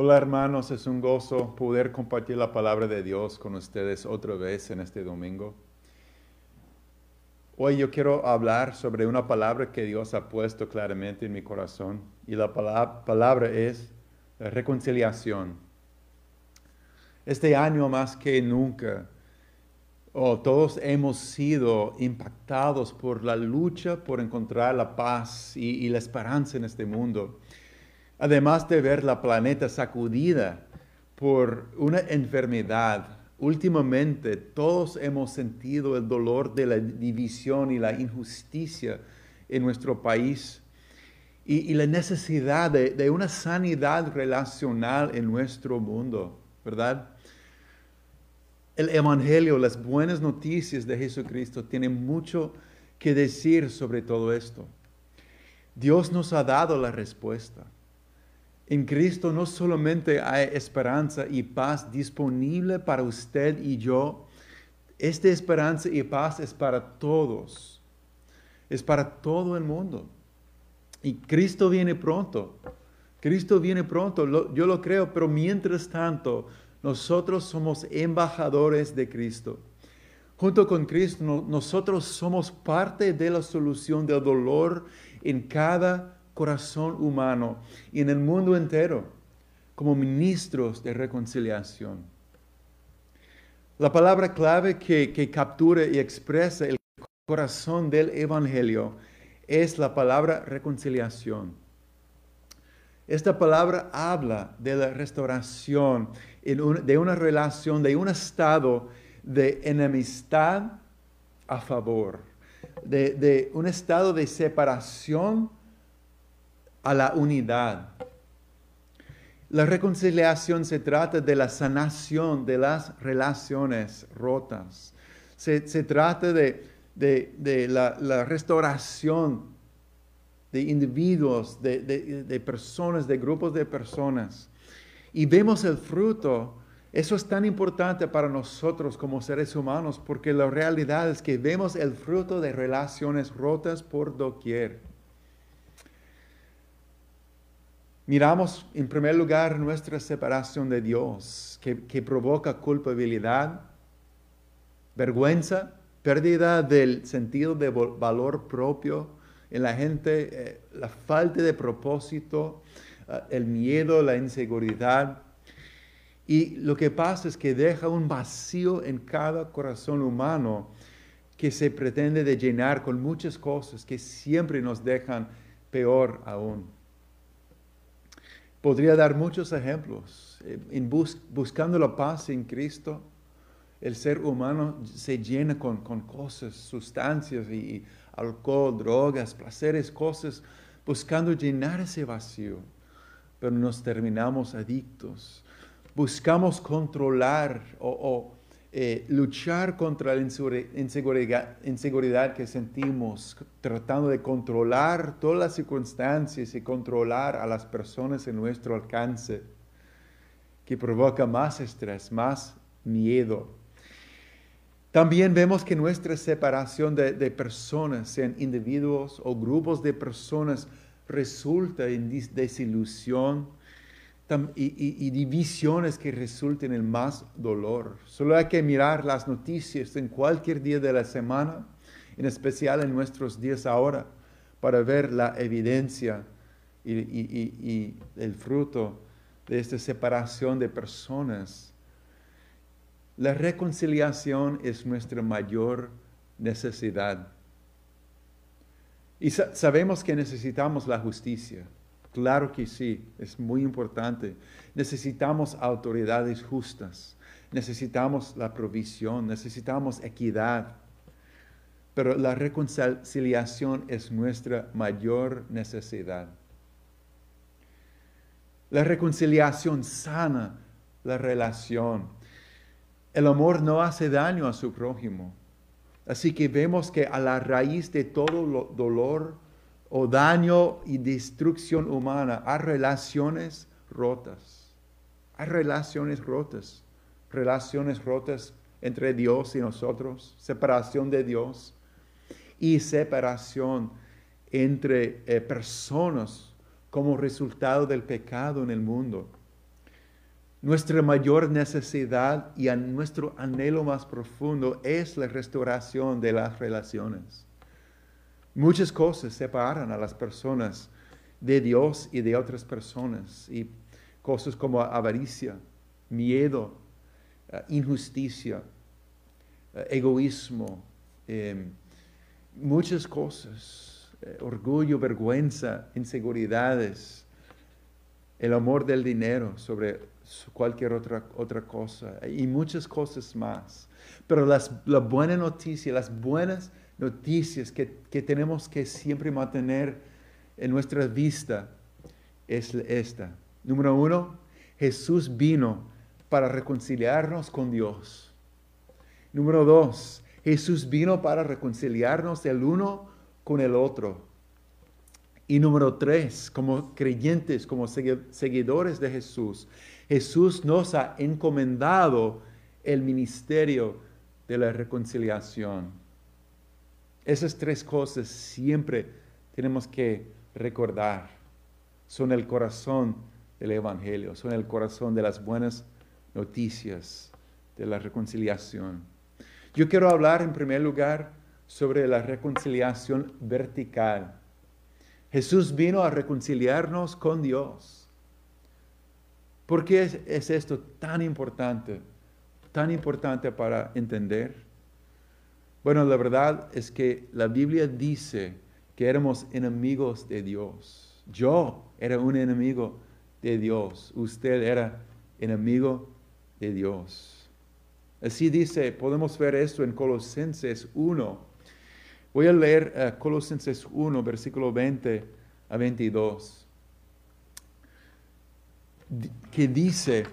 Hola hermanos, es un gozo poder compartir la palabra de Dios con ustedes otra vez en este domingo. Hoy yo quiero hablar sobre una palabra que Dios ha puesto claramente en mi corazón y la palabra es reconciliación. Este año más que nunca, todos hemos sido impactados por la lucha por encontrar la paz y la esperanza en este mundo. Además de ver la planeta sacudida por una enfermedad, últimamente todos hemos sentido el dolor de la división y la injusticia en nuestro país y, la necesidad de, una sanidad relacional en nuestro mundo, ¿verdad? El Evangelio, las buenas noticias de Jesucristo tienen mucho que decir sobre todo esto. Dios nos ha dado la respuesta. En Cristo no solamente hay esperanza y paz disponible para usted y yo, esta esperanza y paz es para todos, es para todo el mundo. Y Cristo viene pronto, Cristo viene pronto, yo lo creo, pero mientras tanto, nosotros somos embajadores de Cristo. Junto con Cristo, nosotros somos parte de la solución del dolor en cada corazón humano y en el mundo entero como ministros de reconciliación. La palabra clave que, que captura y expresa el corazón del Evangelio es la palabra reconciliación. Esta palabra habla de la restauración de una relación, de un estado de enemistad a favor, de, de un estado de separación a la unidad. La reconciliación se trata de la sanación de las relaciones rotas. Se, trata de, la, restauración de individuos, de, personas, de grupos de personas. Y vemos el fruto. Eso es tan importante para nosotros como seres humanos porque la realidad es que vemos el fruto de relaciones rotas por doquier. Miramos en primer lugar nuestra separación de Dios, que, provoca culpabilidad, vergüenza, pérdida del sentido de valor propio en la gente, eh, la falta de propósito, eh, el miedo, la inseguridad. Y lo que pasa es que deja un vacío en cada corazón humano que se pretende de llenar con muchas cosas que siempre nos dejan peor aún. Podría dar muchos ejemplos. Eh, en buscando la paz en Cristo, el ser humano se llena con, con cosas, sustancias y, alcohol, drogas, placeres, cosas, buscando llenar ese vacío. Pero nos terminamos adictos. Buscamos controlar o eh, luchar contra la inseguridad, inseguridad, que sentimos, tratando de controlar todas las circunstancias y controlar a las personas en nuestro alcance, que provoca más estrés, más miedo. También vemos que nuestra separación de, de personas, sean individuos o grupos de personas, resulta en desilusión, y, divisiones que resulten en más dolor. Solo hay que mirar las noticias en cualquier día de la semana, en especial en nuestros días ahora, para ver la evidencia y, el fruto de esta separación de personas. La reconciliación es nuestra mayor necesidad. Y sabemos que necesitamos la justicia. Claro que sí, es muy importante. Necesitamos autoridades justas, necesitamos la provisión, necesitamos equidad. Pero la reconciliación es nuestra mayor necesidad. La reconciliación sana la relación. El amor no hace daño a su prójimo. Así que vemos que a la raíz de todo dolor, o daño y destrucción humana, hay relaciones rotas. Hay relaciones rotas. Relaciones rotas entre Dios y nosotros, separación de Dios y separación entre eh, personas como resultado del pecado en el mundo. nuestra mayor necesidad y a nuestro anhelo más profundo es la restauración de las relaciones. Muchas cosas separan a las personas de Dios y de otras personas, y cosas como avaricia, miedo, eh, injusticia, eh, egoísmo, em, muchas cosas, eh, orgullo, vergüenza, inseguridades, el amor del dinero sobre cualquier otra, otra cosa y muchas cosas más. Pero las, la buena noticia, las buenas noticias que, que tenemos que siempre mantener en nuestra vista es esta. Número uno, Jesús vino para reconciliarnos con Dios. Número dos, Jesús vino para reconciliarnos el uno con el otro. Y número tres, como creyentes, como seguidores de Jesús, Jesús nos ha encomendado el ministerio de la reconciliación. Esas tres cosas siempre tenemos que recordar. Son el corazón del Evangelio, son el corazón de las buenas noticias de la reconciliación. Yo quiero hablar en primer lugar sobre la reconciliación vertical. Jesús vino a reconciliarnos con Dios. ¿Por qué es, esto tan importante? Tan importante para entender. Bueno, la verdad es que la Biblia dice que éramos enemigos de Dios. Yo era un enemigo de Dios. Usted era enemigo de Dios. Así dice, podemos ver esto en Colosenses 1, Voy a leer eh, Colosenses 1, versículo 20 a 22, que dice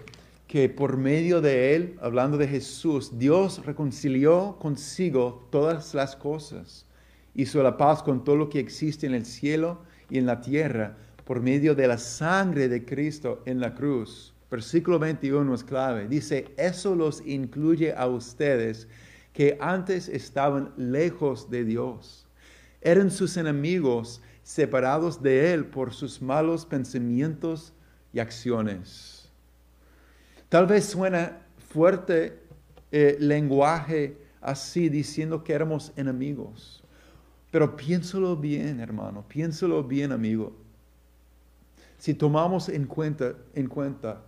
que por medio de él, hablando de Jesús, Dios reconcilió consigo todas las cosas, hizo la paz con todo lo que existe en el cielo y en la tierra, por medio de la sangre de Cristo en la cruz. Versículo 21 es clave. Dice, eso los incluye a ustedes que antes estaban lejos de Dios. Eran sus enemigos separados de Él por sus malos pensamientos y acciones. Tal vez suena fuerte eh, lenguaje así diciendo que éramos enemigos. Pero piénsalo bien, hermano, piénsalo bien, amigo. Si tomamos en cuenta, en cuenta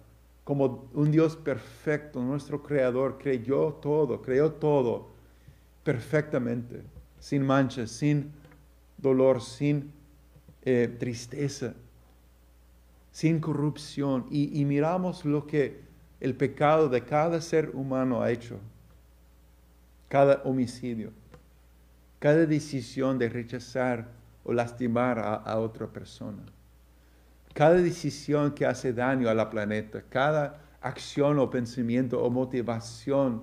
como un Dios perfecto, nuestro Creador, creyó todo, creó todo perfectamente, sin manchas, sin dolor, sin eh, tristeza, sin corrupción. Y, y miramos lo que el pecado de cada ser humano ha hecho, cada homicidio, cada decisión de rechazar o lastimar a otra persona cada decisión que hace daño a la planeta, cada acción o pensamiento o motivación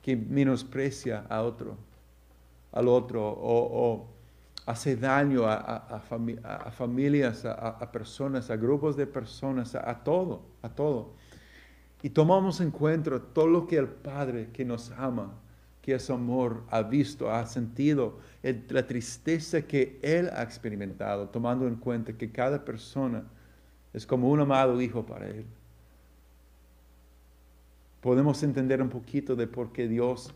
que menosprecia a otro, al otro, o, hace daño a, familias, a, personas, a grupos de personas, a, todo, a todo. Y tomamos en cuenta todo lo que el Padre que nos ama, que es amor, ha visto, ha sentido, la tristeza que Él ha experimentado, tomando en cuenta que cada persona es como un amado hijo para Él. Podemos entender un poquito de por qué Dios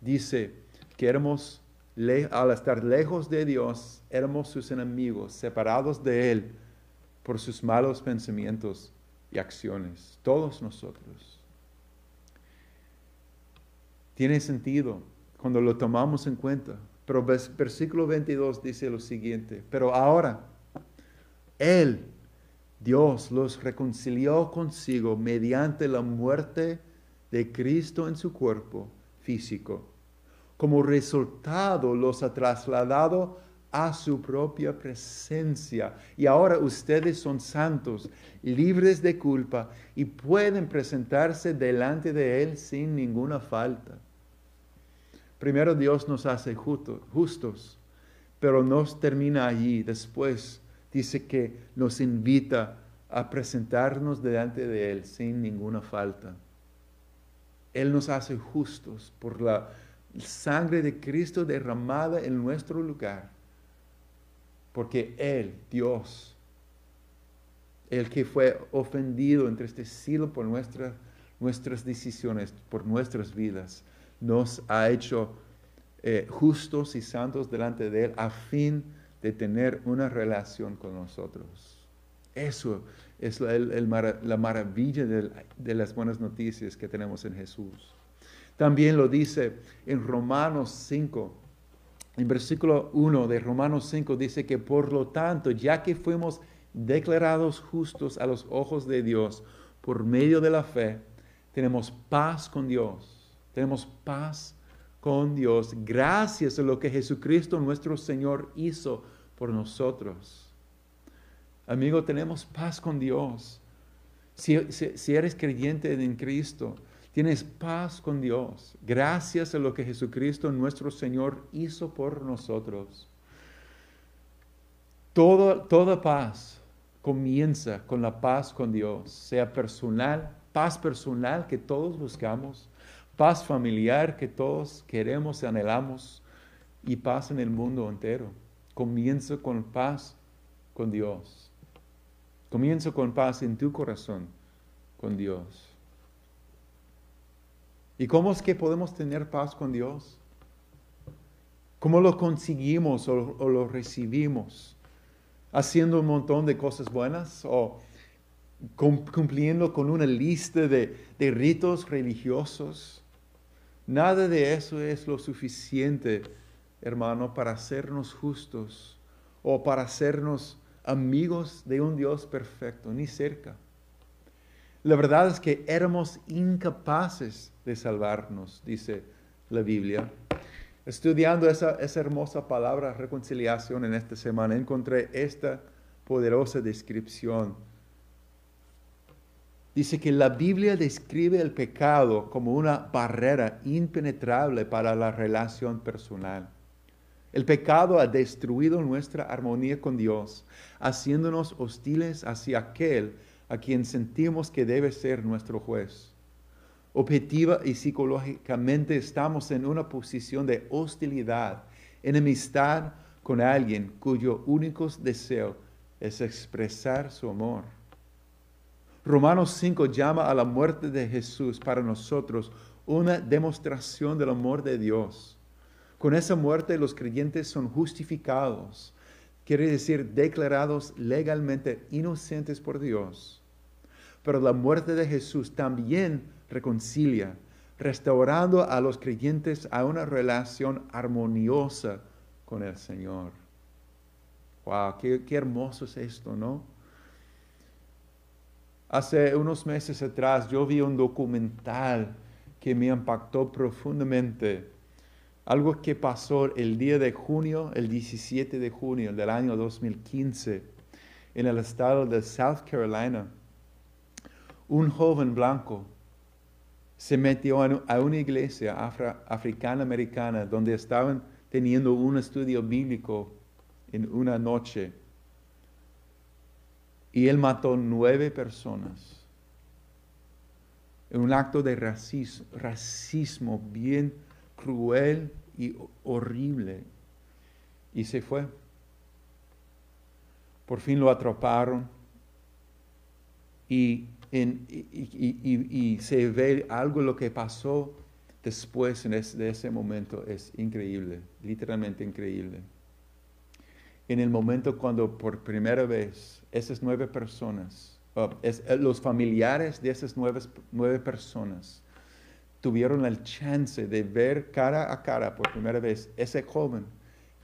dice que al estar lejos de Dios, éramos sus enemigos, separados de Él por sus malos pensamientos y acciones. Todos nosotros. Tiene sentido cuando lo tomamos en cuenta. Pero versículo 22 dice lo siguiente, pero ahora Él Dios los reconcilió consigo mediante la muerte de Cristo en su cuerpo físico. Como resultado los ha trasladado a su propia presencia. Y ahora ustedes son santos, libres de culpa y pueden presentarse delante de Él sin ninguna falta. Primero Dios nos hace justos, pero nos termina allí. Después dice que nos invita a presentarnos delante de Él sin ninguna falta. Él nos hace justos por la sangre de Cristo derramada en nuestro lugar. Porque Él, Dios, el que fue ofendido, entristecido por nuestra nuestras decisiones, por nuestras vidas, nos ha hecho eh, justos y santos delante de Él a fin de tener una relación con nosotros. Eso es la, maravilla de, las buenas noticias que tenemos en Jesús. También lo dice en Romanos 5, en versículo 1 de Romanos 5 dice que por lo tanto, ya que fuimos declarados justos a los ojos de Dios por medio de la fe, tenemos paz con Dios. Tenemos paz con Dios gracias a lo que Jesucristo nuestro Señor hizo por nosotros. Amigo, tenemos paz con Dios. Si, eres creyente en Cristo, tienes paz con Dios gracias a lo que Jesucristo nuestro Señor hizo por nosotros. toda paz comienza con la paz con Dios, sea personal, paz personal que todos buscamos, paz familiar que todos queremos y anhelamos y paz en el mundo entero. Comienza con paz con Dios. Comienza con paz en tu corazón con Dios. ¿Y cómo es que podemos tener paz con Dios? ¿Cómo lo conseguimos o, lo recibimos? ¿Haciendo un montón de cosas buenas o cumpliendo con una lista de, de ritos religiosos? Nada de eso es lo suficiente, hermano, para hacernos justos o para hacernos amigos de un Dios perfecto, ni cerca. La verdad es que éramos incapaces de salvarnos, dice la Biblia. Estudiando esa, hermosa palabra reconciliación en esta semana, encontré esta poderosa descripción dice que la Biblia describe el pecado como una barrera impenetrable para la relación personal. El pecado ha destruido nuestra armonía con Dios, haciéndonos hostiles hacia aquel a quien sentimos que debe ser nuestro juez. Objetiva y psicológicamente estamos en una posición de hostilidad, enemistad con alguien cuyo único deseo es expresar su amor. Romanos 5 llama a la muerte de Jesús para nosotros una demostración del amor de Dios. Con esa muerte los creyentes son justificados, quiere decir declarados legalmente inocentes por Dios. Pero la muerte de Jesús también reconcilia, restaurando a los creyentes a una relación armoniosa con el Señor. Wow, qué, hermoso es esto, ¿no? Hace unos meses atrás yo vi un documental que me impactó profundamente. Algo que pasó el día de junio, el 17 de junio del año 2015, en el estado de South Carolina. Un joven blanco se metió a una iglesia africana-americana donde estaban teniendo un estudio bíblico en una noche y él mató nueve personas en un acto de racismo, racismo bien cruel y horrible. Y se fue. Por fin lo atraparon y, y, se ve algo lo que pasó después de ese momento es increíble, literalmente increíble. En el momento cuando por primera vez esas nueve personas, eh, los familiares de esas nueve, nueve personas, tuvieron el chance de ver cara a cara por primera vez ese joven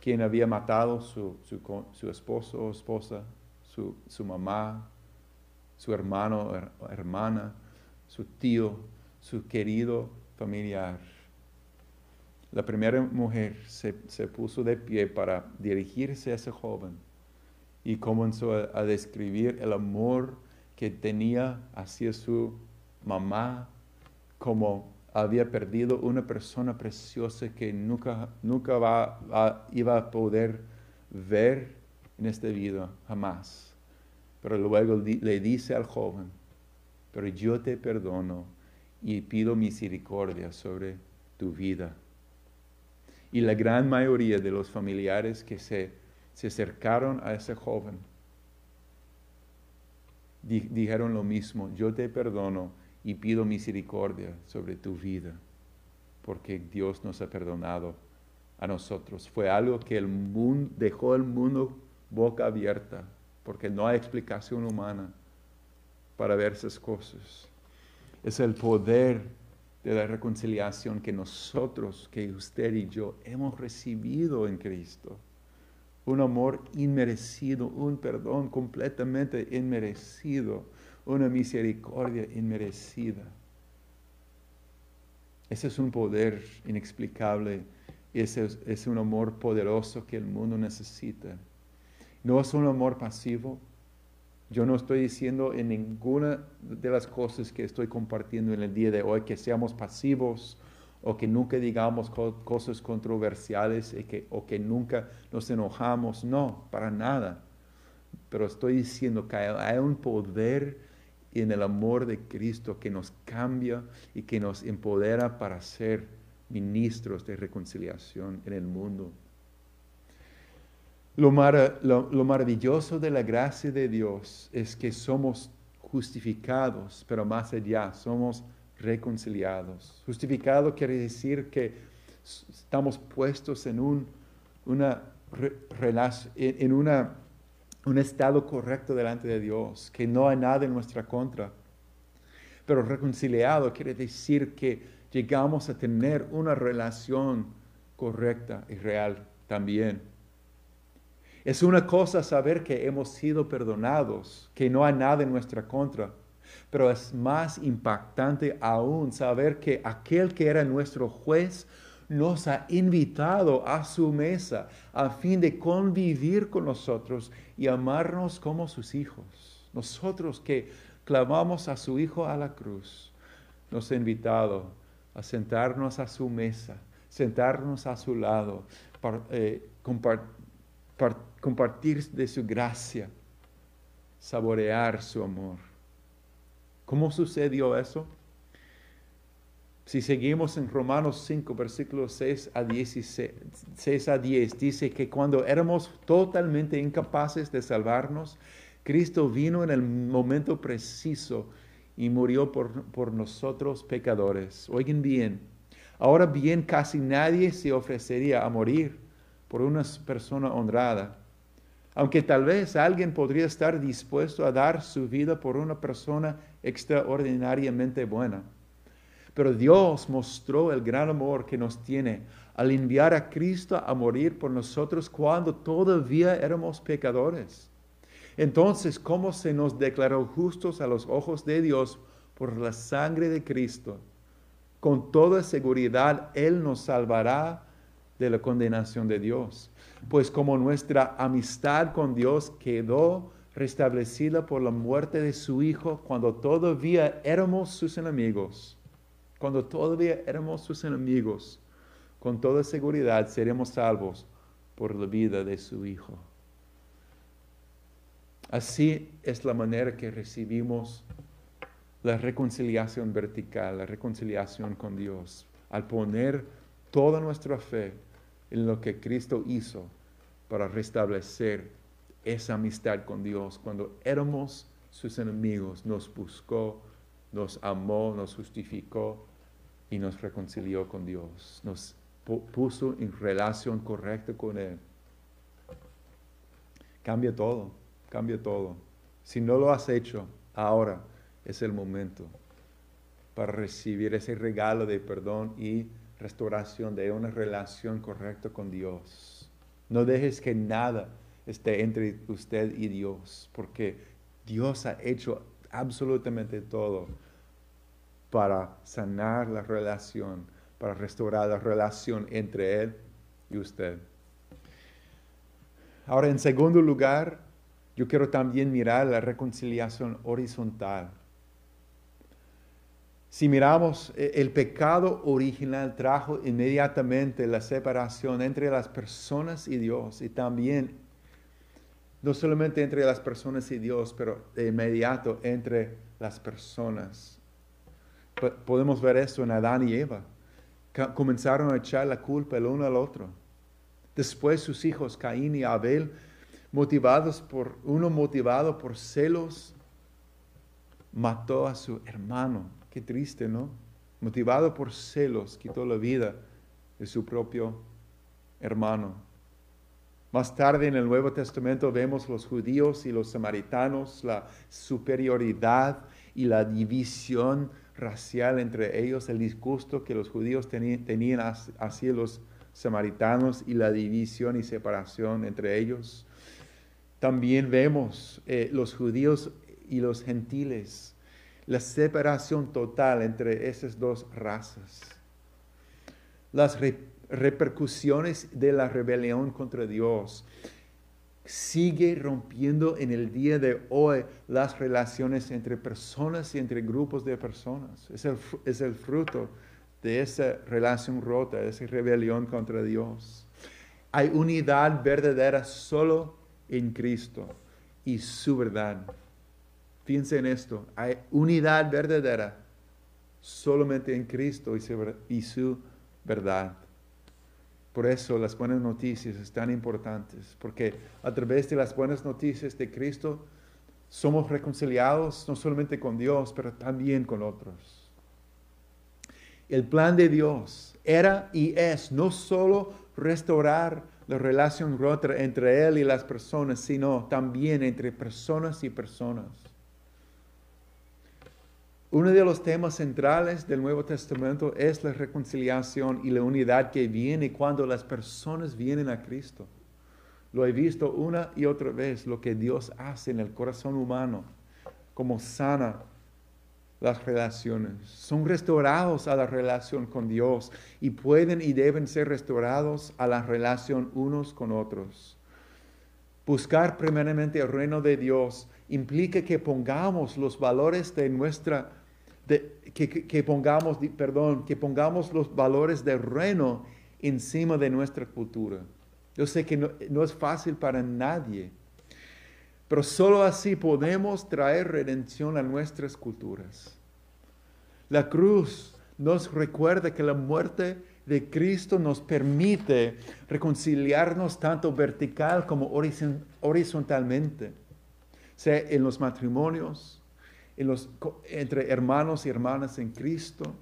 quien había matado su, su, su esposo o esposa, su, su, mamá, su hermano hermana, su tío, su querido familiar la primera mujer se, puso de pie para dirigirse a ese joven y comenzó a, describir el amor que tenía hacia su mamá, como había perdido una persona preciosa que nunca, nunca va, iba a poder ver en esta vida, jamás. Pero luego le dice al joven, pero yo te perdono y pido misericordia sobre tu vida. Y la gran mayoría de los familiares que se, se acercaron a ese joven dijeron lo mismo, yo te perdono y pido misericordia sobre tu vida, porque Dios nos ha perdonado a nosotros. Fue algo que el mundo dejó el mundo boca abierta, porque no hay explicación humana para ver esas cosas. Es el poder de la reconciliación que nosotros, que usted y yo hemos recibido en Cristo. Un amor inmerecido, un perdón completamente inmerecido, una misericordia inmerecida. Ese es un poder inexplicable ese es, un amor poderoso que el mundo necesita. No es un amor pasivo. Yo no estoy diciendo en ninguna de las cosas que estoy compartiendo en el día de hoy que seamos pasivos o que nunca digamos cosas controversiales o que nunca nos enojamos. No, para nada. Pero estoy diciendo que hay un poder en el amor de Cristo que nos cambia y que nos empodera para ser ministros de reconciliación en el mundo. Lo, maravilloso de la gracia de Dios es que somos justificados, pero más allá, somos reconciliados. Justificado quiere decir que estamos puestos en un, una, en una, un estado correcto delante de Dios, que no hay nada en nuestra contra. Pero reconciliado quiere decir que llegamos a tener una relación correcta y real también. Es una cosa saber que hemos sido perdonados, que no hay nada en nuestra contra, pero es más impactante aún saber que aquel que era nuestro juez nos ha invitado a su mesa a fin de convivir con nosotros y amarnos como sus hijos. Nosotros que clamamos a su Hijo a la cruz, nos ha invitado a sentarnos a su mesa, sentarnos a su lado, para, eh, compartir de su gracia, saborear su amor. ¿Cómo sucedió eso? Si seguimos en Romanos 5, versículos 6 a, 6 a 10, dice que cuando éramos totalmente incapaces de salvarnos, Cristo vino en el momento preciso y murió por, nosotros pecadores. Oigan bien, ahora bien casi nadie se ofrecería a morir por una persona honrada, aunque tal vez alguien podría estar dispuesto a dar su vida por una persona extraordinariamente buena. Pero Dios mostró el gran amor que nos tiene al enviar a Cristo a morir por nosotros cuando todavía éramos pecadores. Entonces, ¿cómo se nos declaró justos a los ojos de Dios por la sangre de Cristo? Con toda seguridad, Él nos salvará de la condenación de Dios. Pues como nuestra amistad con Dios quedó restablecida por la muerte de su Hijo cuando todavía éramos sus enemigos, cuando todavía éramos sus enemigos, con toda seguridad seremos salvos por la vida de su Hijo. Así es la manera que recibimos la reconciliación vertical, la reconciliación con Dios, al poner toda nuestra fe en lo que Cristo hizo para restablecer esa amistad con Dios. Cuando éramos sus enemigos, nos buscó, nos amó, nos justificó y nos reconcilió con Dios. Nos puso en relación correcta con Él. Cambia todo cambia todo. Si no lo has hecho, ahora es el momento para recibir ese regalo de perdón y restauración de una relación correcta con Dios. No dejes que nada esté entre usted y Dios, porque Dios ha hecho absolutamente todo para sanar la relación, para restaurar la relación entre Él y usted. Ahora, en segundo lugar, yo quiero también mirar la reconciliación horizontal. Si miramos, e, el pecado original trajo inmediatamente la separación entre las personas y Dios y también, no solamente entre las personas y Dios, pero de inmediato entre las personas. Podemos ver esto en Adán y Eva. Comenzaron a echar la culpa el uno al otro. Después sus hijos, Caín y Abel, motivados por, uno motivado por celos, mató a su hermano qué triste, ¿no? Motivado por celos, quitó la vida de su propio hermano. Más tarde en el Nuevo Testamento vemos los judíos y los samaritanos, la superioridad y la división racial entre ellos, el disgusto que los judíos tenían hacia los samaritanos y la división y separación entre ellos. También vemos eh, los judíos y los gentiles, la separación total entre esas dos razas. Las repercusiones de la rebelión contra Dios sigue rompiendo en el día de hoy las relaciones entre personas y entre grupos de personas. Es el, es el fruto de esa relación rota, de esa rebelión contra Dios. Hay unidad verdadera solo en Cristo y su verdad. Fíjense en esto, hay unidad verdadera solamente en Cristo y su verdad. Por eso las buenas noticias están importantes, porque a través de las buenas noticias de Cristo somos reconciliados no solamente con Dios, pero también con otros. El plan de Dios era y es no solo restaurar la relación rota entre Él y las personas, sino también entre personas y personas. Uno de los temas centrales del Nuevo Testamento es la reconciliación y la unidad que viene cuando las personas vienen a Cristo. Lo he visto una y otra vez, lo que Dios hace en el corazón humano, como sana las relaciones. Son restaurados a la relación con Dios y pueden y deben ser restaurados a la relación unos con otros. Buscar primeramente el reino de Dios implica que pongamos los valores de nuestra que, pongamos, perdón, que pongamos los valores del reino encima de nuestra cultura. Yo sé que no, no es fácil para nadie, pero solo así podemos traer redención a nuestras culturas. La cruz nos recuerda que la muerte de Cristo nos permite reconciliarnos tanto vertical como horizontalmente, sea en los matrimonios, entre hermanos y hermanas en Cristo,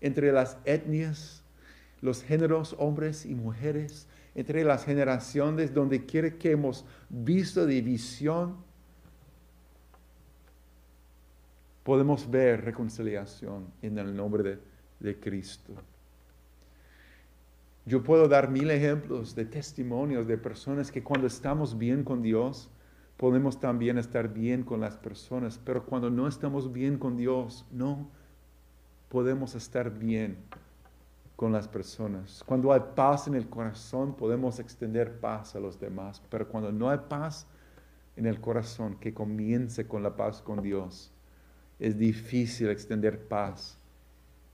entre las etnias, los géneros, hombres y mujeres, entre las generaciones, donde quiere que hemos visto división, podemos ver reconciliación en el nombre de, de Cristo. Yo puedo dar mil ejemplos de testimonios de personas que cuando estamos bien con Dios, podemos también estar bien con las personas, pero cuando no estamos bien con Dios, no podemos estar bien con las personas. Cuando hay paz en el corazón, podemos extender paz a los demás, pero cuando no hay paz en el corazón que comience con la paz con Dios, es difícil extender paz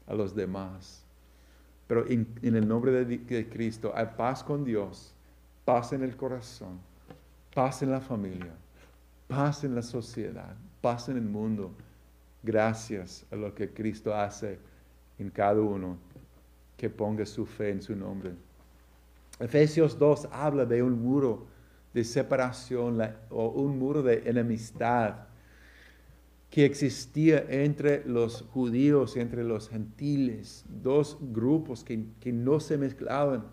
a los demás. Pero en, el nombre de, de Cristo hay paz con Dios, paz en el corazón paz en la familia, paz en la sociedad, paz en el mundo, gracias a lo que Cristo hace en cada uno que ponga su fe en su nombre. Efesios 2 habla de un muro de separación o un muro de enemistad que existía entre los judíos y entre los gentiles, dos grupos que, que no se mezclaban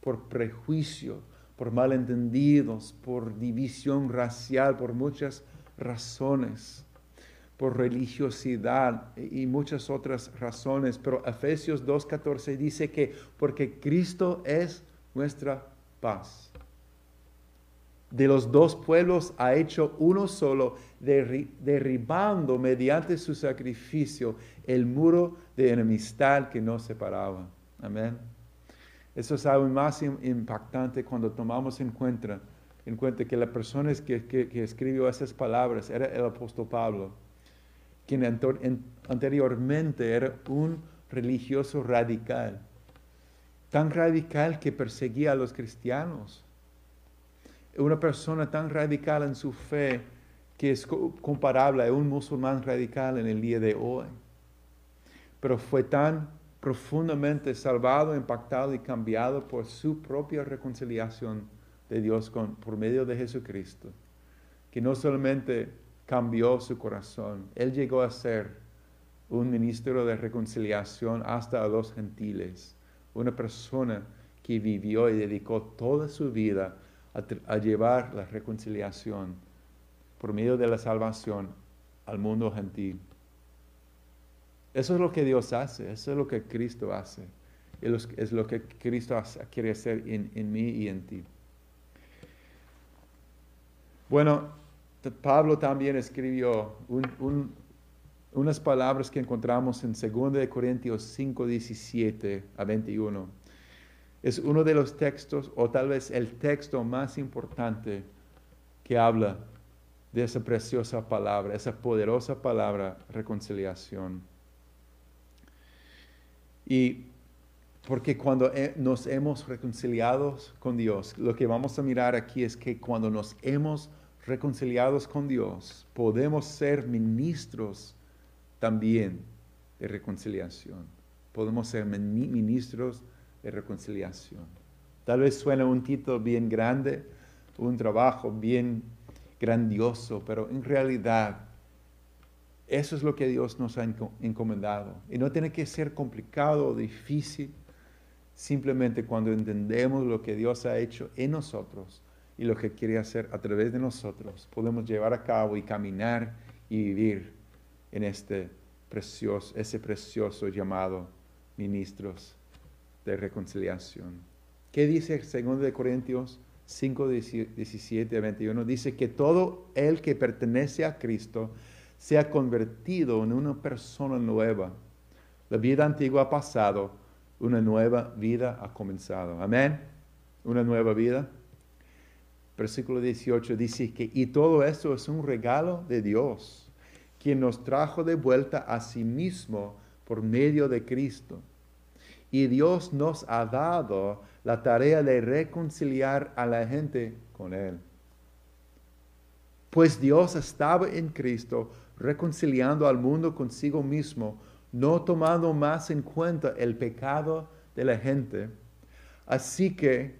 por prejuicio, por malentendidos, por división racial, por muchas razones, por religiosidad y muchas otras razones. Pero Efesios 2.14 dice que porque Cristo es nuestra paz. De los dos pueblos ha hecho uno solo, derribando mediante su sacrificio el muro de enemistad que nos separaba. Amén. Eso es aún más impactante cuando tomamos en cuenta, en cuenta que la persona que, que, escribió esas palabras era el apóstol Pablo, quien anteriormente era un religioso radical, tan radical que perseguía a los cristianos, una persona tan radical en su fe que es comparable a un musulmán radical en el día de hoy, pero fue tan profundamente salvado, impactado y cambiado por su propia reconciliación de Dios con, por medio de Jesucristo, que no solamente cambió su corazón, Él llegó a ser un ministro de reconciliación hasta a los gentiles, una persona que vivió y dedicó toda su vida a, llevar la reconciliación por medio de la salvación al mundo gentil. Eso es lo que Dios hace, eso es lo que Cristo hace, es lo que Cristo quiere hacer en, mí y en ti. Bueno, Pablo también escribió unas palabras que encontramos en 2 Corintios 5, 17 a 21. Es uno de los textos, o tal vez el texto más importante que habla de esa preciosa palabra, esa poderosa palabra, reconciliación. Y porque cuando nos hemos reconciliado con Dios, lo que vamos a mirar aquí es que cuando nos hemos reconciliados con Dios, podemos ser ministros también de reconciliación. Podemos ser ministros de reconciliación. Tal vez suene un título bien grande, un trabajo bien grandioso, pero en realidad eso es lo que Dios nos ha encomendado. Y no tiene que ser complicado o difícil, simplemente cuando entendemos lo que Dios ha hecho en nosotros y lo que quiere hacer a través de nosotros, podemos llevar a cabo y caminar y vivir en este precioso, ese precioso llamado ministros de reconciliación. ¿Qué dice 2 Corintios 5, 17 a 21? Dice que todo el que pertenece a Cristo se ha convertido en una persona nueva. La vida antigua ha pasado, una nueva vida ha comenzado. Amén. Una nueva vida. Versículo 18 dice que, y todo esto es un regalo de Dios, quien nos trajo de vuelta a sí mismo por medio de Cristo. Y Dios nos ha dado la tarea de reconciliar a la gente con Él. Pues Dios estaba en Cristo reconciliando al mundo consigo mismo, no tomando más en cuenta el pecado de la gente. Así que,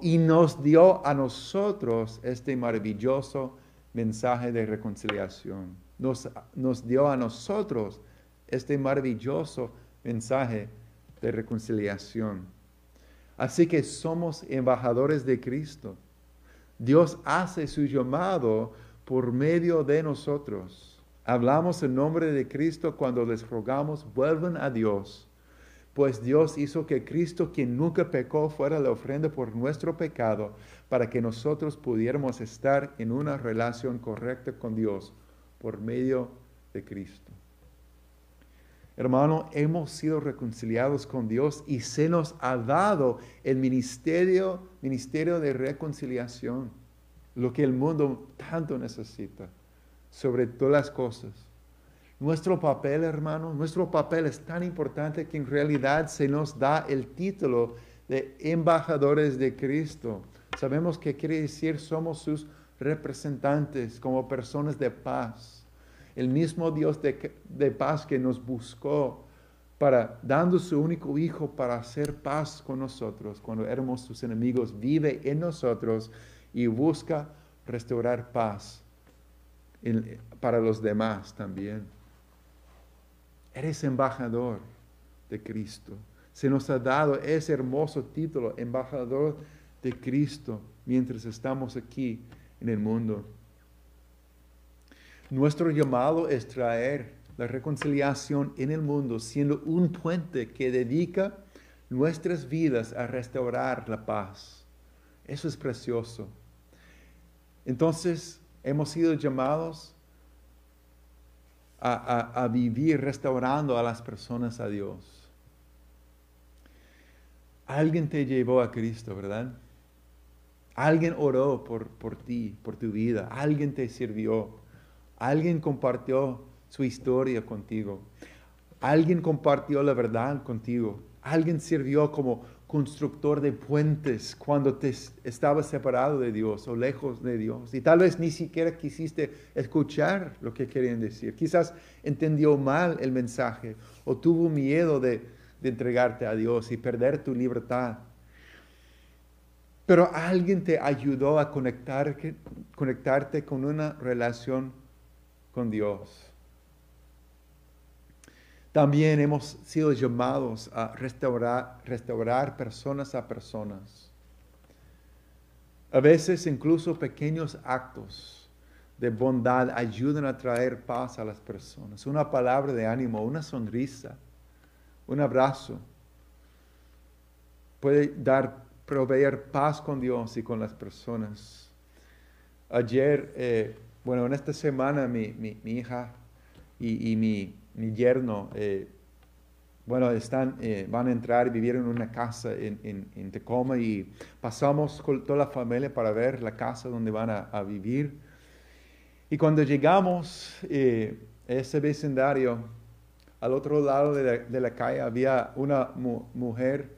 y nos dio a nosotros este maravilloso mensaje de reconciliación. Nos, nos dio a nosotros este maravilloso mensaje de reconciliación. Así que somos embajadores de Cristo. Dios hace su llamado por medio de nosotros. Hablamos en nombre de Cristo cuando les rogamos, vuelvan a Dios, pues Dios hizo que Cristo, quien nunca pecó, fuera la ofrenda por nuestro pecado, para que nosotros pudiéramos estar en una relación correcta con Dios por medio de Cristo. Hermano, hemos sido reconciliados con Dios y se nos ha dado el ministerio, ministerio de reconciliación, lo que el mundo tanto necesita sobre todas las cosas. Nuestro papel, hermano, nuestro papel es tan importante que en realidad se nos da el título de embajadores de Cristo. Sabemos que quiere decir somos sus representantes como personas de paz. El mismo Dios de, de paz que nos buscó para dando su único hijo para hacer paz con nosotros cuando éramos sus enemigos, vive en nosotros y busca restaurar paz para los demás también. Eres embajador de Cristo. Se nos ha dado ese hermoso título, embajador de Cristo, mientras estamos aquí en el mundo. Nuestro llamado es traer la reconciliación en el mundo, siendo un puente que dedica nuestras vidas a restaurar la paz. Eso es precioso. Entonces, hemos sido llamados a, vivir restaurando a las personas a Dios. Alguien te llevó a Cristo, ¿verdad? Alguien oró por, por ti, por tu vida. Alguien te sirvió. Alguien compartió su historia contigo. Alguien compartió la verdad contigo. Alguien sirvió como constructor de puentes cuando te estabas separado de Dios o lejos de Dios. Y tal vez ni siquiera quisiste escuchar lo que querían decir. Quizás entendió mal el mensaje o tuvo miedo de, de entregarte a Dios y perder tu libertad. Pero alguien te ayudó a conectar, conectarte con una relación con Dios. También hemos sido llamados a restaurar, personas a personas. A veces incluso pequeños actos de bondad ayudan a traer paz a las personas. Una palabra de ánimo, una sonrisa, un abrazo puede dar, proveer paz con Dios y con las personas. Ayer, eh, bueno, en esta semana mi, hija y, mi, yerno, eh, bueno, están, eh, van a entrar y vivir en una casa en, Tacoma y pasamos con toda la familia para ver la casa donde van a, vivir. Y cuando llegamos a ese vecindario, al otro lado de la, calle había una mujer,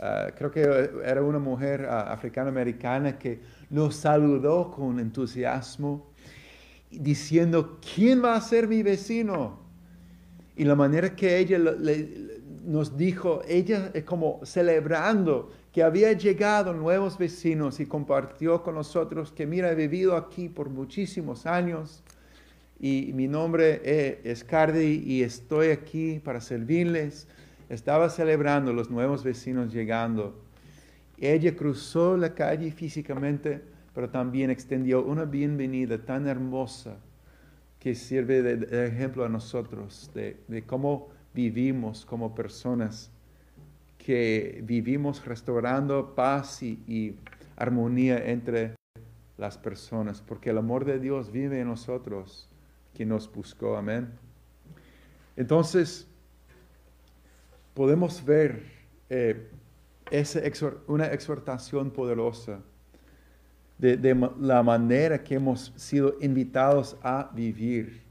ah, creo que era una mujer ah, africana-americana que nos saludó con entusiasmo, diciendo, ¿quién va a ser mi vecino? Y la manera que ella nos dijo, ella es como celebrando que había llegado nuevos vecinos y compartió con nosotros que mira, he vivido aquí por muchísimos años y mi nombre es Cardi y estoy aquí para servirles. Estaba celebrando los nuevos vecinos llegando. Ella cruzó la calle físicamente, pero también extendió una bienvenida tan hermosa que sirve de, ejemplo a nosotros de, cómo vivimos como personas que vivimos restaurando paz y, armonía entre las personas, porque el amor de Dios vive en nosotros, quien nos buscó. Amén. Entonces, podemos ver eh, una exhortación poderosa de, la manera que hemos sido invitados a vivir.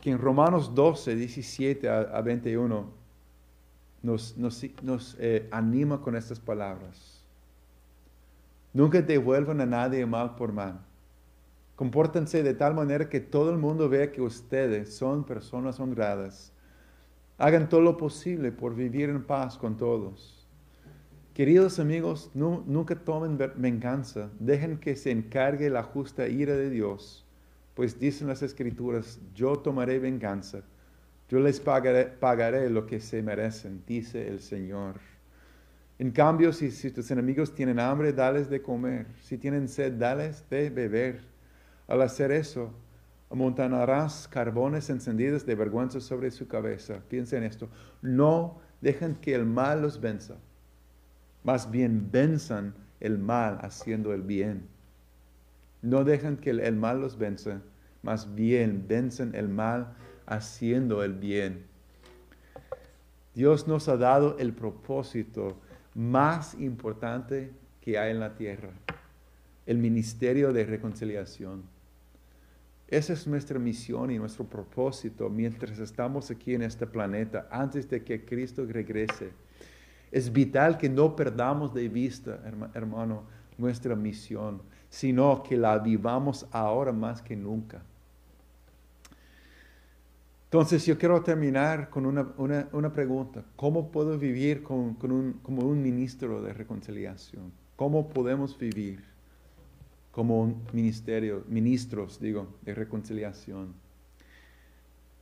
Que en Romanos 12, 17 a, 21 nos, nos, eh, anima con estas palabras. Nunca devuelvan a nadie mal por mal. Compórtense de tal manera que todo el mundo vea que ustedes son personas honradas. Hagan todo lo posible por vivir en paz con todos. Queridos amigos, nunca tomen venganza, dejen que se encargue la justa ira de Dios, pues dicen las escrituras, yo tomaré venganza, yo les pagaré, lo que se merecen, dice el Señor. En cambio, si, si, tus enemigos tienen hambre, dales de comer, si tienen sed, dales de beber. Al hacer eso, amontonarás carbones encendidos de vergüenza sobre su cabeza. Piensen en esto, no dejen que el mal los venza más bien venzan el mal haciendo el bien. No dejan que el, mal los venza, más bien vencen el mal haciendo el bien. Dios nos ha dado el propósito más importante que hay en la tierra, el ministerio de reconciliación. Esa es nuestra misión y nuestro propósito mientras estamos aquí en este planeta, antes de que Cristo regrese es vital que no perdamos de vista, hermano, nuestra misión, sino que la vivamos ahora más que nunca. Entonces yo quiero terminar con una, pregunta. ¿Cómo puedo vivir con, como un ministro de reconciliación? ¿Cómo podemos vivir como un ministerio, ministros, digo, de reconciliación?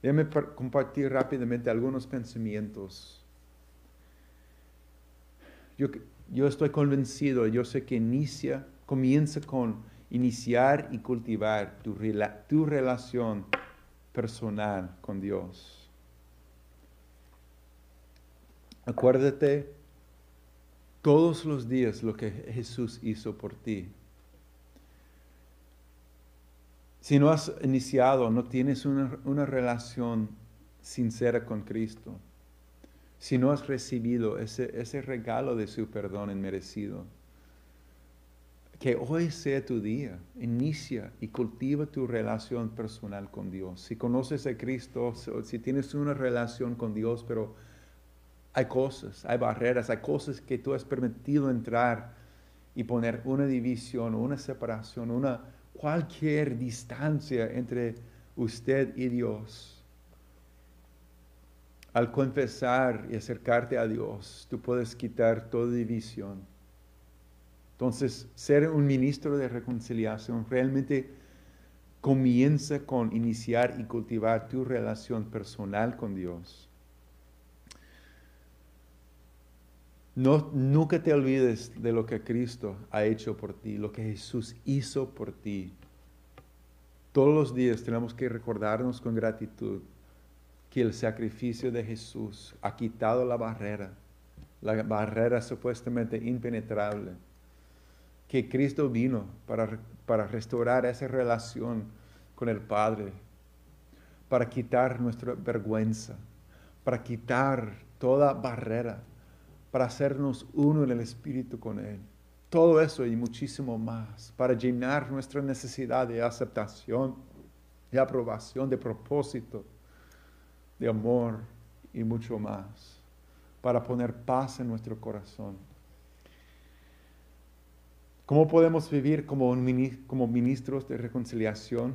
Déjame compartir rápidamente algunos pensamientos yo, estoy convencido, yo sé que inicia, comienza con iniciar y cultivar tu, tu relación personal con Dios. Acuérdate todos los días lo que Jesús hizo por ti. Si no has iniciado, no tienes una, una relación sincera con Cristo, si no has recibido ese, ese regalo de su perdón inmerecido. Que hoy sea tu día. Inicia y cultiva tu relación personal con Dios. Si conoces a Cristo, si tienes una relación con Dios, pero hay cosas, hay barreras, hay cosas que tú has permitido entrar y poner una división, una separación, una cualquier distancia entre usted y Dios al confesar y acercarte a Dios, tú puedes quitar toda división. Entonces, ser un ministro de reconciliación realmente comienza con iniciar y cultivar tu relación personal con Dios. No, nunca te olvides de lo que Cristo ha hecho por ti, lo que Jesús hizo por ti. Todos los días tenemos que recordarnos con gratitud que el sacrificio de Jesús ha quitado la barrera, la barrera supuestamente impenetrable, que Cristo vino para, para restaurar esa relación con el Padre, para quitar nuestra vergüenza, para quitar toda barrera para hacernos uno en el Espíritu con Él. Todo eso y muchísimo más, para llenar nuestra necesidad de aceptación, de aprobación, de propósito, de amor y mucho más, para poner paz en nuestro corazón. ¿Cómo podemos vivir como, como ministros de reconciliación?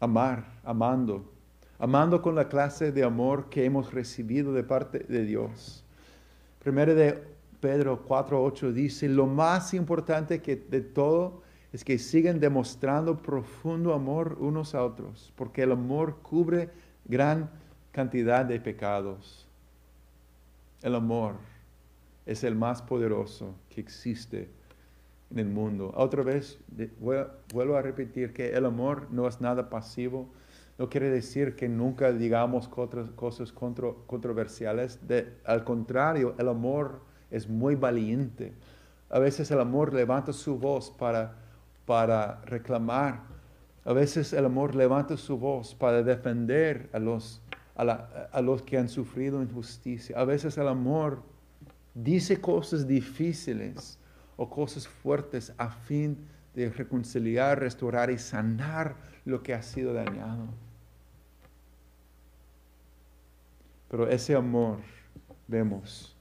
Amar, amando, amando con la clase de amor que hemos recibido de parte de Dios Primero de Pedro 4.8 dice, lo más importante que de todo es que sigan demostrando profundo amor unos a otros, porque el amor cubre gran cantidad de pecados. El amor es el más poderoso que existe en el mundo. Otra vez, vuelvo a repetir que el amor no es nada pasivo, no quiere decir que nunca digamos cosas controversiales. al contrario, el amor es muy valiente. A veces el amor levanta su voz para, para reclamar. A veces el amor levanta su voz para defender a los, a los que han sufrido injusticia. A veces el amor dice cosas difíciles o cosas fuertes a fin de reconciliar, restaurar y sanar lo que ha sido dañado. Pero ese amor vemos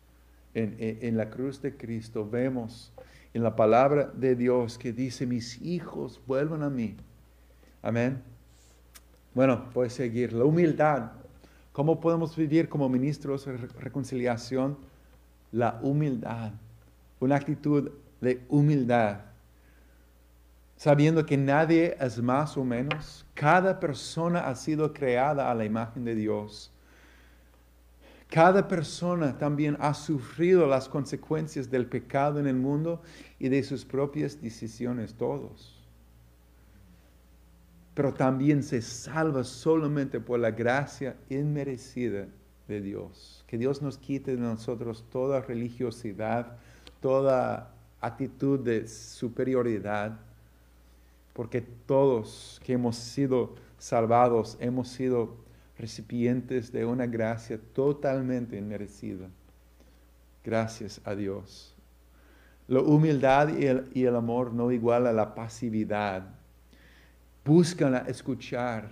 en, la cruz de Cristo, vemos en la palabra de Dios que dice, mis hijos vuelvan a mí. Amén. Bueno, voy a seguir. La humildad. ¿Cómo podemos vivir como ministros de reconciliación? La humildad. Una actitud de humildad sabiendo que nadie es más o menos. Cada persona ha sido creada a la imagen de Dios. Cada persona también ha sufrido las consecuencias del pecado en el mundo y de sus propias decisiones, todos. Pero también se salva solamente por la gracia inmerecida de Dios. Que Dios nos quite de nosotros toda religiosidad, toda actitud de superioridad porque todos que hemos sido salvados hemos sido recipientes de una gracia totalmente inmerecida. Gracias a Dios. La humildad y el, amor no igual a la pasividad. Buscan a escuchar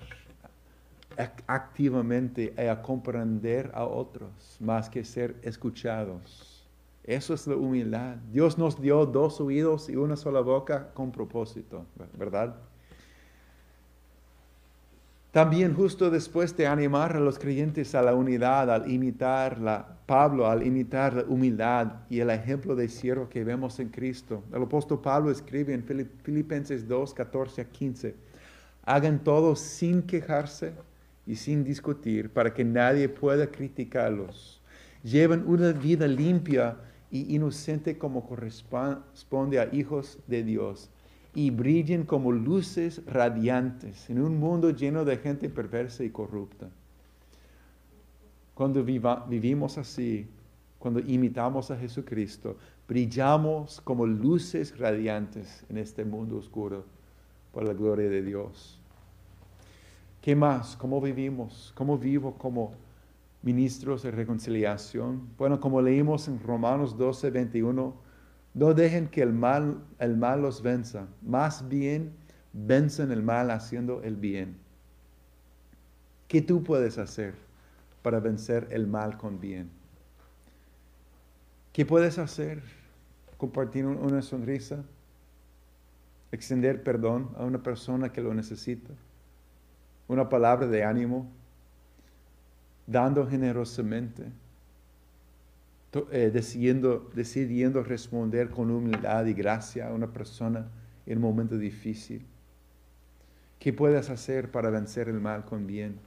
activamente y a comprender a otros más que ser escuchados. Eso es la humildad. Dios nos dio dos oídos y una sola boca con propósito, ¿verdad? También justo después de animar a los creyentes a la unidad, al imitar la, Pablo, al imitar la humildad y el ejemplo de siervo que vemos en Cristo, el apóstol Pablo escribe en Filipenses 2, 14 a 15, hagan todo sin quejarse y sin discutir para que nadie pueda criticarlos. Lleven una vida limpia y inocente como corresponde a hijos de Dios, y brillen como luces radiantes en un mundo lleno de gente perversa y corrupta. Cuando vivimos así, cuando imitamos a Jesucristo, brillamos como luces radiantes en este mundo oscuro por la gloria de Dios. ¿Qué más? ¿Cómo vivimos? ¿Cómo vivo como ministros de reconciliación. Bueno, como leímos en Romanos 12, 21, no dejen que el mal, el mal los venza, más bien vencen el mal haciendo el bien. ¿Qué tú puedes hacer para vencer el mal con bien? ¿Qué puedes hacer? Compartir una sonrisa, extender perdón a una persona que lo necesita, una palabra de ánimo, dando generosamente, eh, decidiendo, decidiendo responder con humildad y gracia a una persona en un momento difícil. ¿Qué puedes hacer para vencer el mal con bien?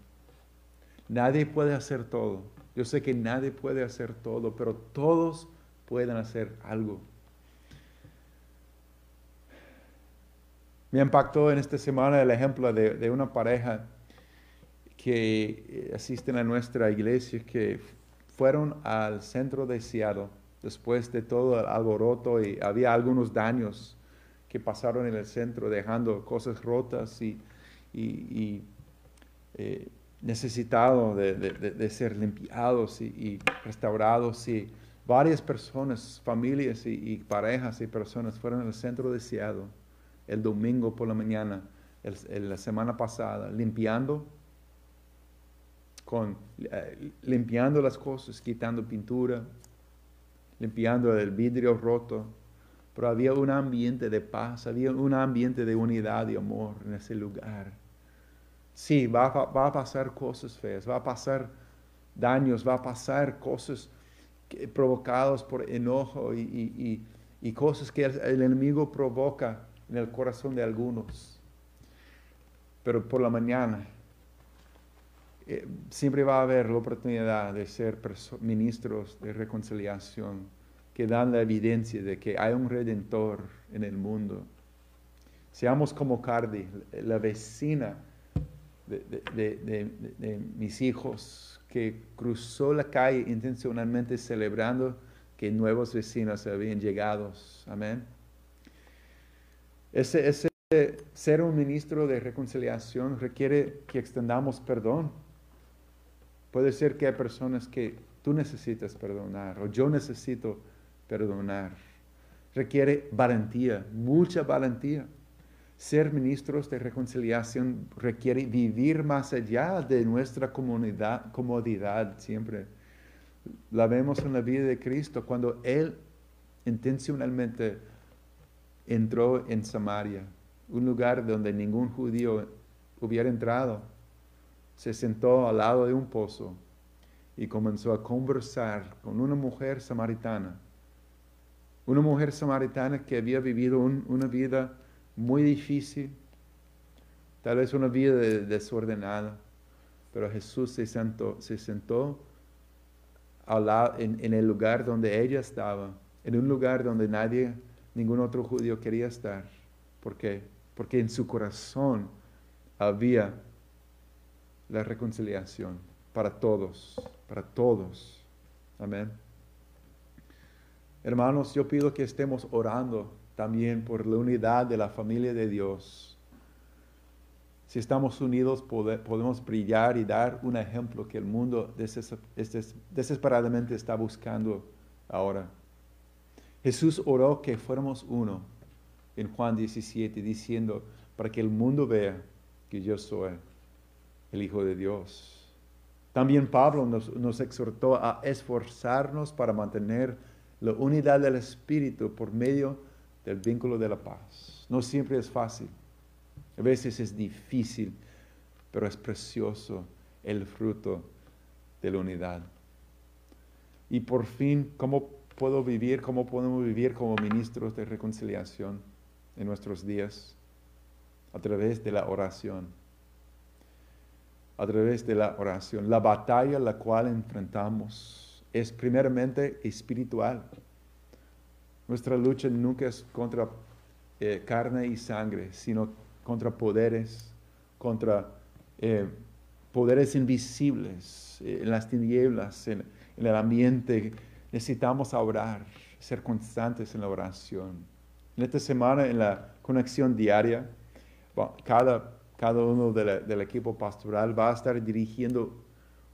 Nadie puede hacer todo. Yo sé que nadie puede hacer todo, pero todos pueden hacer algo. Me impactó en esta semana el ejemplo de, de una pareja que eh, asisten a nuestra iglesia que fueron al centro de Seattle después de todo el alboroto y había algunos daños que pasaron en el centro dejando cosas rotas y, y, eh, de, ser limpiados y, restaurados. Y varias personas, familias y, parejas y personas fueron al centro de Seattle el domingo por la mañana, la semana pasada, limpiando eh, limpiando las cosas, quitando pintura, limpiando el vidrio roto, pero había un ambiente de paz, había un ambiente de unidad y amor en ese lugar. Sí, va, a pasar cosas feas, va a pasar daños, va a pasar cosas provocadas por enojo y, cosas que el enemigo provoca en el corazón de algunos. Pero por la mañana eh, siempre va a haber la oportunidad de ser ministros de reconciliación que dan la evidencia de que hay un redentor en el mundo. Seamos como Cardi, la vecina de, mis hijos que cruzó la calle intencionalmente celebrando que nuevos vecinos habían llegado. Amén. Ese, ser un ministro de reconciliación requiere que extendamos perdón Puede ser que hay personas que tú necesitas perdonar o yo necesito perdonar. Requiere valentía, mucha valentía. Ser ministros de reconciliación requiere vivir más allá de nuestra comodidad siempre. La vemos en la vida de Cristo cuando Él intencionalmente entró en Samaria, un lugar donde ningún judío hubiera entrado se sentó al lado de un pozo y comenzó a conversar con una mujer samaritana. Una mujer samaritana que había vivido una vida muy difícil, tal vez una vida desordenada, pero Jesús se sentó, se sentó al lado, en, en el lugar donde ella estaba, en un lugar donde nadie, ningún otro judío quería estar. ¿Por qué? Porque en su corazón había la reconciliación para todos, para todos. Amén. Hermanos, yo pido que estemos orando también por la unidad de la familia de Dios. Si estamos unidos podemos brillar y dar un ejemplo que el mundo desesperadamente está buscando ahora. Jesús oró que fuéramos uno en Juan 17, diciendo, para que el mundo vea que yo soy el Hijo de Dios. También Pablo nos, exhortó a esforzarnos para mantener la unidad del Espíritu por medio del vínculo de la paz. No siempre es fácil, a veces es difícil, pero es precioso el fruto de la unidad. Y por fin, ¿cómo puedo vivir, cómo podemos vivir como ministros de reconciliación en nuestros días? A través de la oración a través de la oración. La batalla la cual enfrentamos es primeramente espiritual. Nuestra lucha nunca es contra eh, carne y sangre, sino contra poderes, contra eh, poderes invisibles eh, en las tinieblas, en, en, el ambiente. Necesitamos orar, ser constantes en la oración. En esta semana, en la conexión diaria, cada cada uno del equipo pastoral va a estar dirigiendo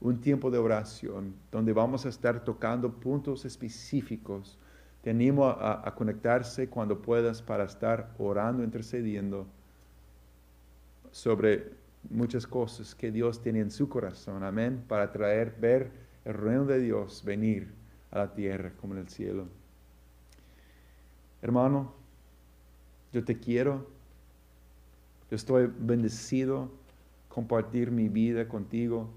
un tiempo de oración donde vamos a estar tocando puntos específicos. Te animo a, conectarse cuando puedas para estar orando, intercediendo sobre muchas cosas que Dios tiene en su corazón. Amén. Para traer, ver el reino de Dios venir a la tierra como en el cielo. Hermano, yo te quiero yo estoy bendecido compartir mi vida contigo.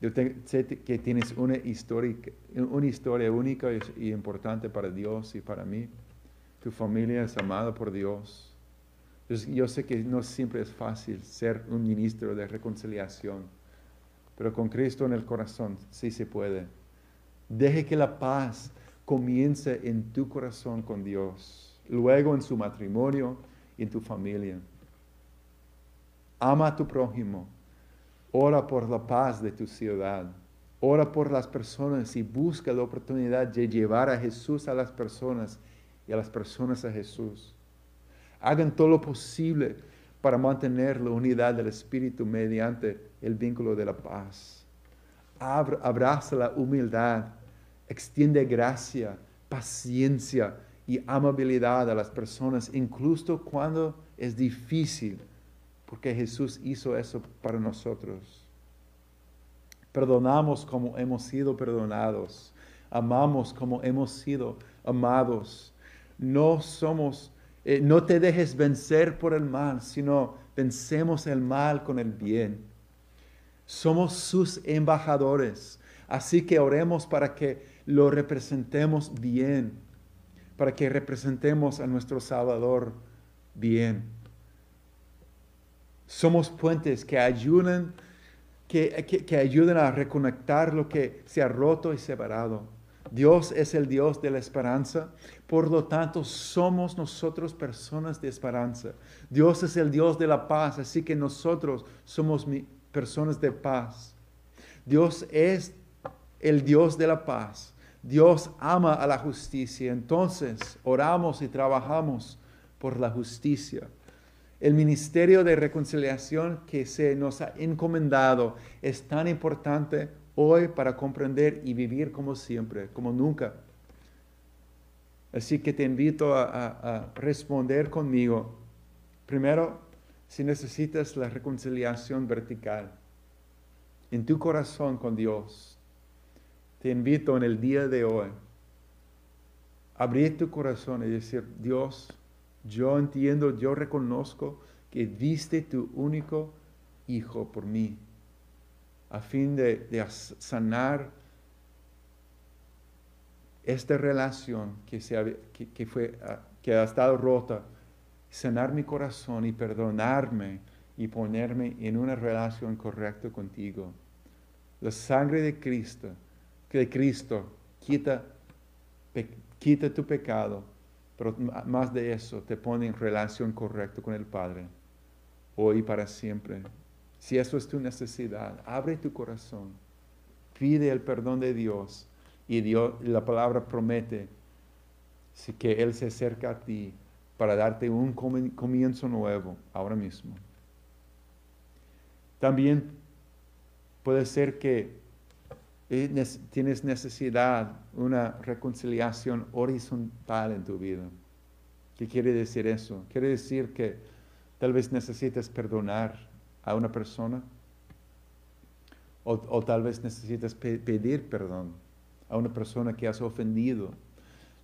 Yo sé que tienes una historia, una historia única y importante para Dios y para mí. Tu familia es amada por Dios. Yo sé que no siempre es fácil ser un ministro de reconciliación, pero con Cristo en el corazón sí se puede. Deje que la paz comienza en tu corazón con Dios, luego en su matrimonio en tu familia. Ama a tu prójimo, ora por la paz de tu ciudad, ora por las personas y busca la oportunidad de llevar a Jesús a las personas y a las personas a Jesús. Hagan todo lo posible para mantener la unidad del Espíritu mediante el vínculo de la paz. Abraza la humildad, extiende gracia, paciencia y amabilidad a las personas, incluso cuando es difícil, porque Jesús hizo eso para nosotros. Perdonamos como hemos sido perdonados, amamos como hemos sido amados. No somos eh, no te dejes vencer por el mal, sino vencemos el mal con el bien. Somos sus embajadores, así que oremos para que lo representemos bien, para que representemos a nuestro Salvador bien. Somos puentes que ayudan, que, que a reconectar lo que se ha roto y separado. Dios es el Dios de la esperanza, por lo tanto somos nosotros personas de esperanza. Dios es el Dios de la paz, así que nosotros somos personas de paz. Dios es el Dios de la paz. Dios ama a la justicia, entonces oramos y trabajamos por la justicia. El ministerio de reconciliación que se nos ha encomendado es tan importante hoy para comprender y vivir como siempre, como nunca. Así que te invito a, responder conmigo. Primero, si necesitas la reconciliación vertical en tu corazón con Dios, te invito en el día de hoy a abrir tu corazón y decir, Dios, yo entiendo, yo reconozco que diste tu único hijo por mí a fin de, sanar esta relación que, se que, fue, ah, que ha estado rota, sanar mi corazón y perdonarme y ponerme en una relación correcta contigo. La sangre de Cristo, de Cristo quita, quita tu pecado, pero más de eso te pone en relación correcta con el Padre, hoy y para siempre. Si eso es tu necesidad, abre tu corazón, pide el perdón de Dios y Dios, la palabra promete que Él se acerca a ti para darte un comienzo nuevo ahora mismo. También puede ser que tienes necesidad una reconciliación horizontal en tu vida. ¿Qué quiere decir eso? Quiere decir que tal vez necesites perdonar a una persona. O, tal vez necesitas pedir perdón a una persona que has ofendido.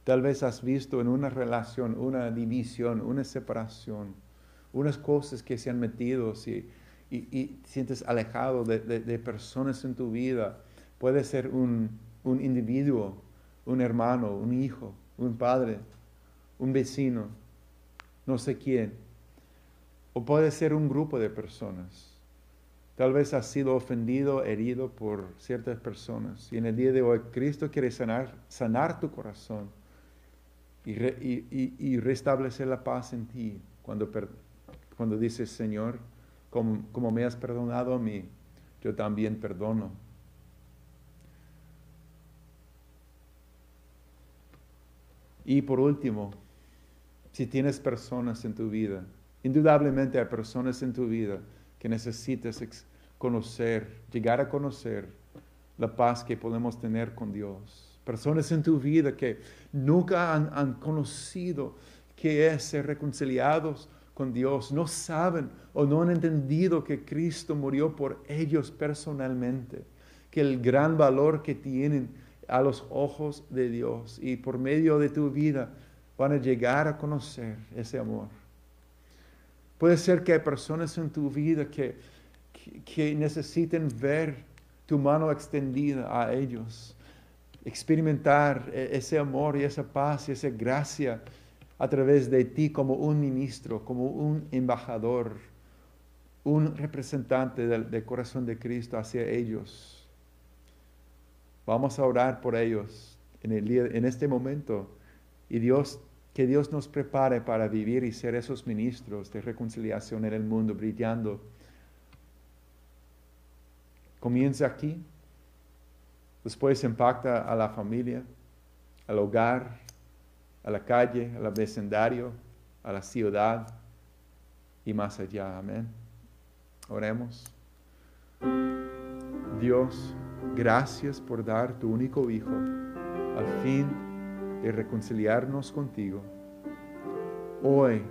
Tal vez has visto en una relación una división, una separación, unas cosas que se han metido y, y, sientes alejado de, personas en tu vida. Puede ser un, un individuo, un hermano, un hijo, un padre, un vecino, no sé quién o puede ser un grupo de personas. Tal vez has sido ofendido, herido por ciertas personas. Y en el día de hoy Cristo quiere sanar, sanar tu corazón y, restablecer la paz en ti cuando, cuando dices, Señor, como, como me has perdonado a mí, yo también perdono. Y por último, si tienes personas en tu vida Indudablemente hay personas en tu vida que necesitas conocer, llegar a conocer la paz que podemos tener con Dios. Personas en tu vida que nunca han, conocido qué es ser reconciliados con Dios, no saben o no han entendido que Cristo murió por ellos personalmente, que el gran valor que tienen a los ojos de Dios y por medio de tu vida van a llegar a conocer ese amor. Puede ser que hay personas en tu vida que, que, necesiten ver tu mano extendida a ellos, experimentar e, ese amor y esa paz y esa gracia a través de ti como un ministro, como un embajador, un representante del, del, corazón de Cristo hacia ellos. Vamos a orar por ellos. en, este momento. Y Dios, que Dios nos prepare para vivir y ser esos ministros de reconciliación en el mundo, brillando. Comienza aquí, después impacta a la familia, al hogar, a la calle, al vecindario, a la ciudad y más allá. Amén. Oremos. Dios, gracias por dar tu único Hijo al fin de reconciliarnos contigo. Hoy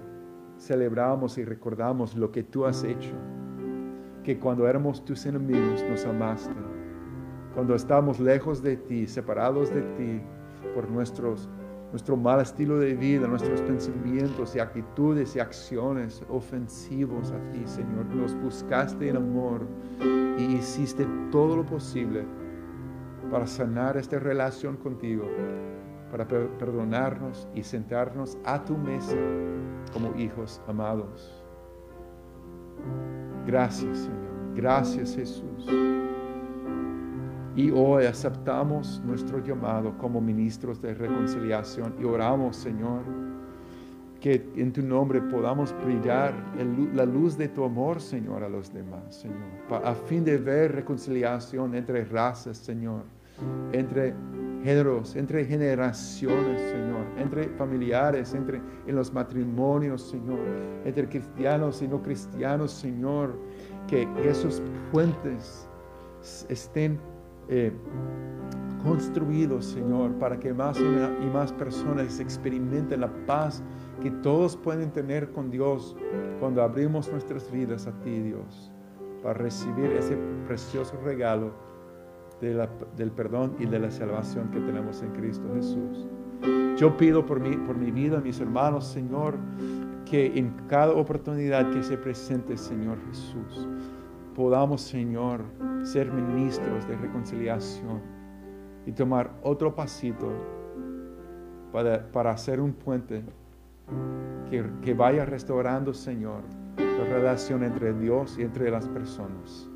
celebramos y recordamos lo que tú has hecho, que cuando éramos tus enemigos nos amaste, cuando estábamos lejos de ti, separados de ti por nuestros nuestro mal estilo de vida, nuestros pensamientos y actitudes y acciones ofensivos a ti, Señor. Nos buscaste en amor y hiciste todo lo posible para sanar esta relación contigo, para perdonarnos y sentarnos a tu mesa como hijos amados. Gracias, Señor. Gracias, Jesús. Y hoy aceptamos nuestro llamado como ministros de reconciliación y oramos, Señor, que en tu nombre podamos brillar la luz de tu amor, Señor, a los demás, Señor, a fin de ver reconciliación entre razas, Señor, entre géneros, entre generaciones, Señor, entre familiares, entre en los matrimonios, Señor, entre cristianos y no cristianos, Señor, que esos puentes estén eh, construidos, Señor, para que más y más personas experimenten la paz que todos pueden tener con Dios cuando abrimos nuestras vidas a ti, Dios, para recibir ese precioso regalo del perdón y de la salvación que tenemos en Cristo Jesús. Yo pido por mi, por mi vida, mis hermanos, Señor, que en cada oportunidad que se presente, Señor Jesús, podamos, Señor, ser ministros de reconciliación y tomar otro pasito para, hacer un puente que, que vaya restaurando, Señor, la relación entre Dios y entre las personas.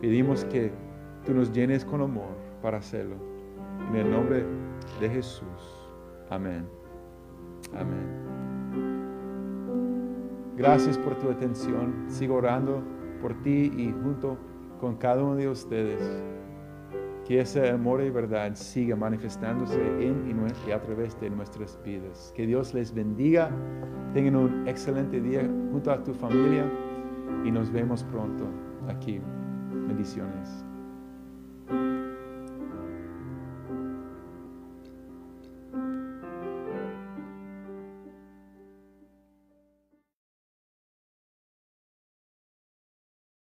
Pedimos que tú nos llenes con amor para hacerlo. En el nombre de Jesús. Amén. Amén. Gracias por tu atención. Sigo orando por ti y junto con cada uno de ustedes. Que ese amor y verdad siga manifestándose en y, a través de nuestras vidas. Que Dios les bendiga. Tengan un excelente día junto a tu familia y nos vemos pronto aquí. Bendiciones.